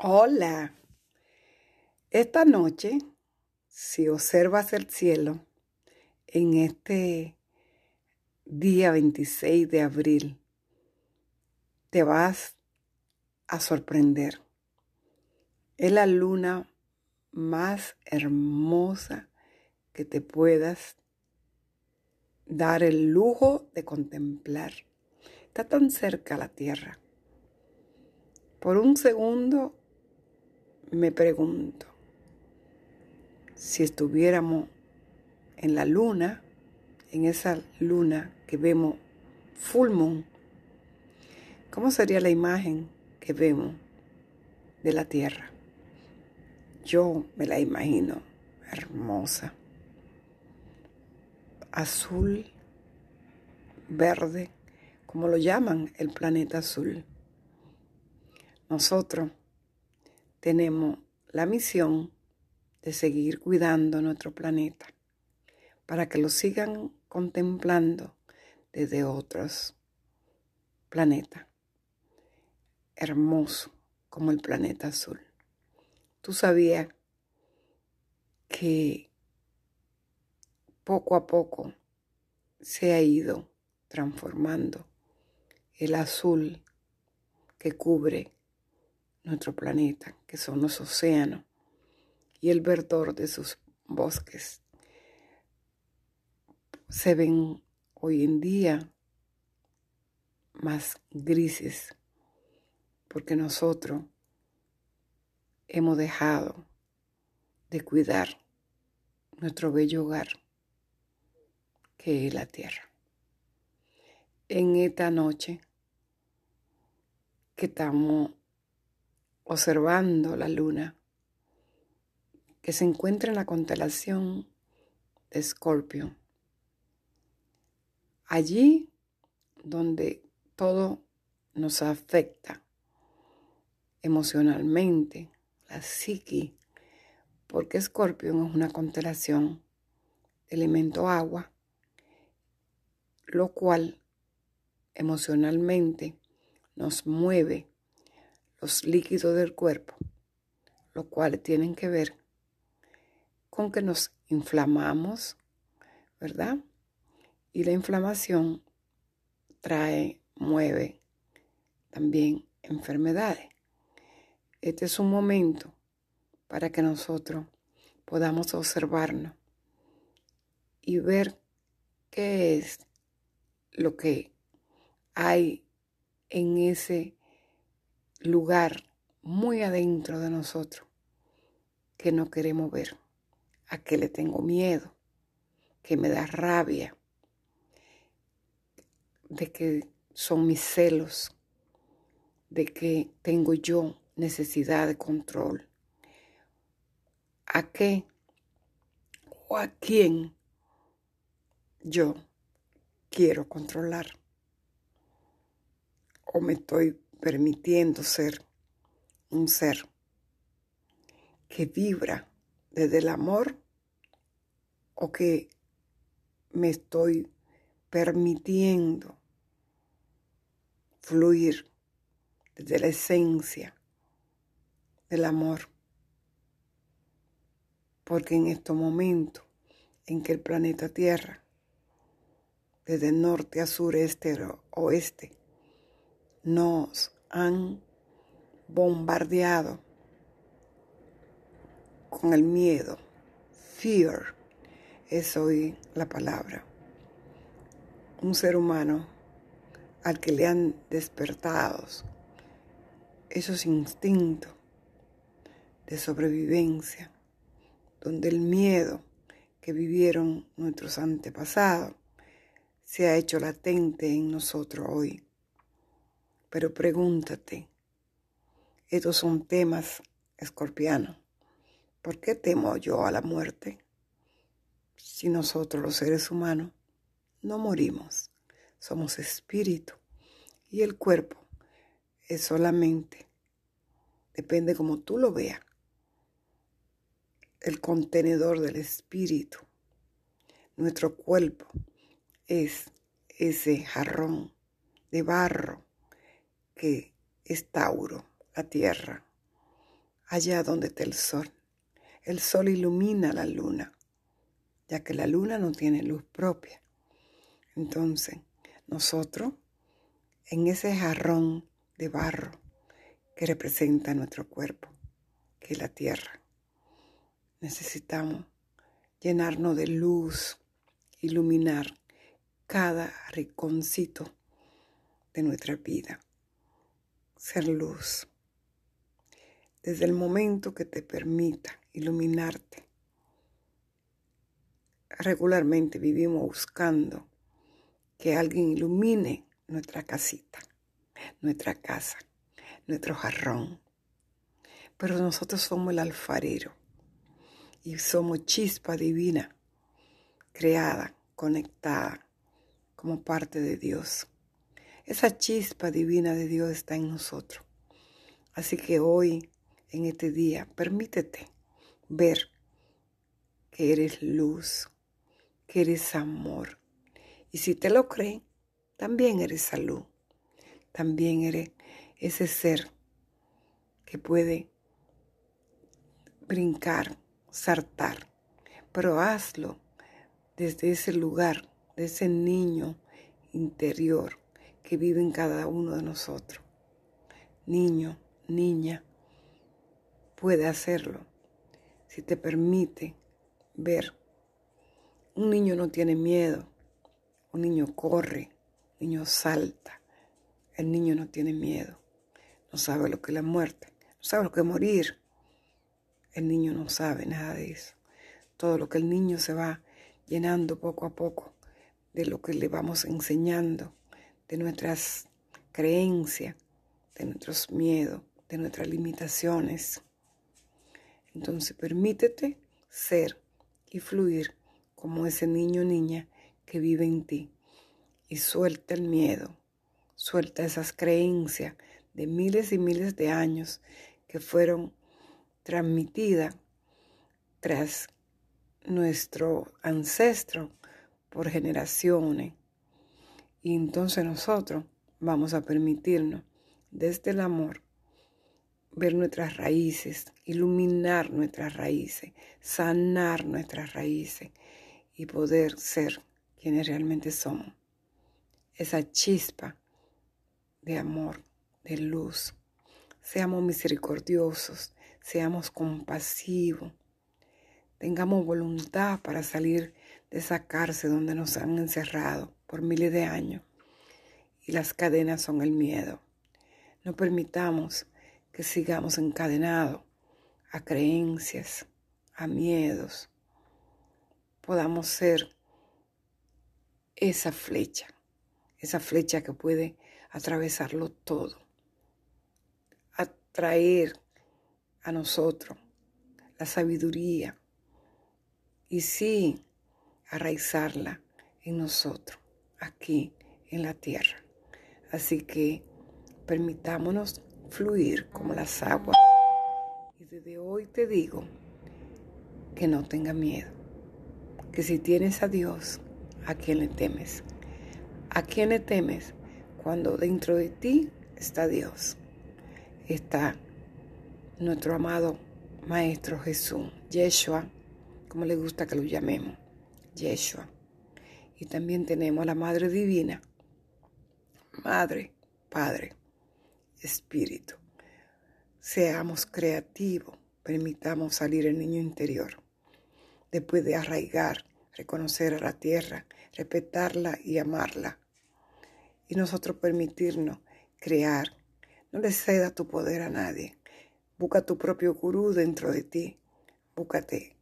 Hola. Esta noche, si observas el cielo en este día 26 de abril, te vas a sorprender. Es la luna más hermosa que te puedas dar el lujo de contemplar. Está tan cerca la tierra. Por un segundo me pregunto, si estuviéramos en la luna, en esa luna que vemos full moon, ¿cómo sería la imagen que vemos de la Tierra? Yo me la imagino hermosa, azul, verde, como lo llaman el planeta azul. Nosotros tenemos la misión de seguir cuidando nuestro planeta para que lo sigan contemplando desde otros planetas. Hermoso como el planeta azul. Tú sabías que poco a poco se ha ido transformando el azul que cubre nuestro planeta, que son los océanos y el verdor de sus bosques. Se ven hoy en día más grises porque nosotros hemos dejado de cuidar nuestro bello hogar que es la tierra. En esta noche que estamos observando la luna que se encuentra en la constelación de Escorpio. Allí donde todo nos afecta emocionalmente, la psique, porque Escorpio es una constelación de elemento agua, lo cual emocionalmente nos mueve los líquidos del cuerpo, lo cual tienen que ver con que nos inflamamos, ¿verdad? Y la inflamación trae, mueve también enfermedades. Este es un momento para que nosotros podamos observarnos y ver qué es lo que hay en ese lugar muy adentro de nosotros que no queremos ver, a que le tengo miedo, que me da rabia, de que son mis celos, de que tengo yo necesidad de control. ¿A qué o a quién yo quiero controlar? ¿O me estoy permitiendo ser un ser que vibra desde el amor o que me estoy permitiendo fluir desde la esencia del amor. Porque en estos momentos en que el planeta Tierra, desde norte a sur, este oeste, nos han bombardeado con el miedo. Fear es hoy la palabra. Un ser humano al que le han despertado esos instintos de sobrevivencia, donde el miedo que vivieron nuestros antepasados se ha hecho latente en nosotros hoy. Pero pregúntate, estos son temas escorpianos. ¿Por qué temo yo a la muerte? Si nosotros los seres humanos no morimos, somos espíritu y el cuerpo es solamente, depende como tú lo veas, el contenedor del espíritu. Nuestro cuerpo es ese jarrón de barro que es Tauro, la tierra, allá donde está el sol. El sol ilumina la luna, ya que la luna no tiene luz propia. Entonces, nosotros, en ese jarrón de barro que representa nuestro cuerpo, que es la tierra, necesitamos llenarnos de luz, iluminar cada rinconcito de nuestra vida, ser luz. Desde el momento que te permita iluminarte, regularmente vivimos buscando que alguien ilumine nuestra casita, nuestra casa, nuestro jarrón. Pero nosotros somos el alfarero y somos chispa divina, creada, conectada como parte de Dios. Esa chispa divina de Dios está en nosotros. Así que hoy, en este día, permítete ver que eres luz, que eres amor. Y si te lo creen, también eres salud. También eres ese ser que puede brincar, saltar. Pero hazlo desde ese lugar de ese niño interior que vive en cada uno de nosotros. Niño, niña, puede hacerlo si te permite ver. Un niño no tiene miedo, un niño corre, un niño salta, el niño no tiene miedo, no sabe lo que es la muerte, no sabe lo que es morir. El niño no sabe nada de eso. Todo lo que el niño se va llenando poco a poco de lo que le vamos enseñando, de nuestras creencias, de nuestros miedos, de nuestras limitaciones. Entonces permítete ser y fluir como ese niño o niña que vive en ti y suelta el miedo, suelta esas creencias de miles y miles de años que fueron transmitidas tras nuestro ancestro por generaciones. Y entonces nosotros vamos a permitirnos desde el amor ver nuestras raíces, iluminar nuestras raíces, sanar nuestras raíces y poder ser quienes realmente somos. Esa chispa de amor, de luz. Seamos misericordiosos, seamos compasivos, tengamos voluntad para salir de esa cárcel donde nos han encerrado por miles de años y las cadenas son el miedo. No permitamos que sigamos encadenados a creencias, a miedos. Podamos ser esa flecha, esa flecha que puede atravesarlo todo, atraer a nosotros la sabiduría y sí arraizarla en nosotros, aquí en la tierra. Así que permitámonos fluir como las aguas. Y desde hoy te digo que no tenga miedo, que si tienes a Dios, ¿a quién le temes? ¿A quién le temes cuando dentro de ti está Dios? Está nuestro amado Maestro Jesús, Yeshua, como le gusta que lo llamemos, Yeshua. Y también tenemos a la Madre Divina, Madre, Padre, Espíritu. Seamos creativos, permitamos salir el niño interior. Después de arraigar, reconocer a la tierra, respetarla y amarla. Y nosotros permitirnos crear. No le ceda tu poder a nadie. Busca tu propio gurú dentro de ti. Búscate.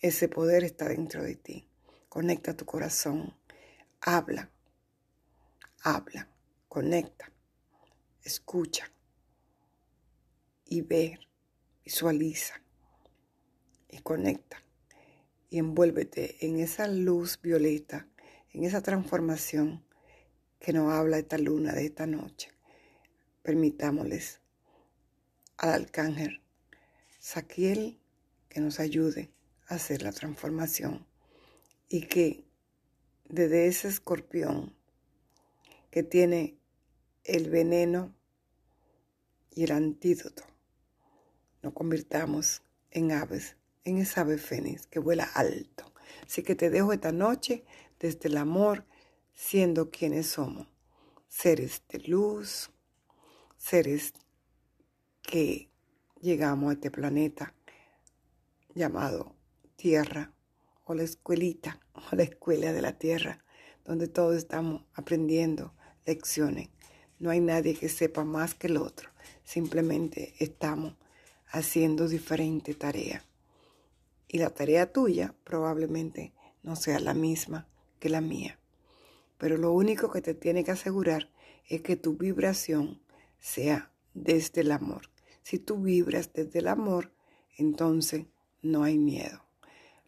Ese poder está dentro de ti. Conecta tu corazón. Habla. Habla. Conecta. Escucha. Y ver. Visualiza. Y conecta. Y envuélvete en esa luz violeta, en esa transformación que nos habla esta luna de esta noche. Permitámosles al arcángel Saquiel que nos ayude a hacer la transformación y que desde ese escorpión que tiene el veneno y el antídoto nos convirtamos en aves, en esa ave fénix que vuela alto. Así que te dejo esta noche desde el amor, siendo quienes somos, seres de luz, seres que llegamos a este planeta llamado Tierra o la escuelita o la escuela de la Tierra, donde todos estamos aprendiendo lecciones. No hay nadie que sepa más que el otro, simplemente estamos haciendo diferentes tareas. Y la tarea tuya probablemente no sea la misma que la mía. Pero lo único que te tiene que asegurar es que tu vibración sea desde el amor. Si tú vibras desde el amor, entonces no hay miedo.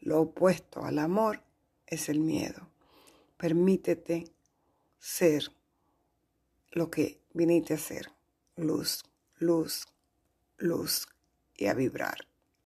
Lo opuesto al amor es el miedo. Permítete ser lo que viniste a ser. Luz, luz, luz y a vibrar.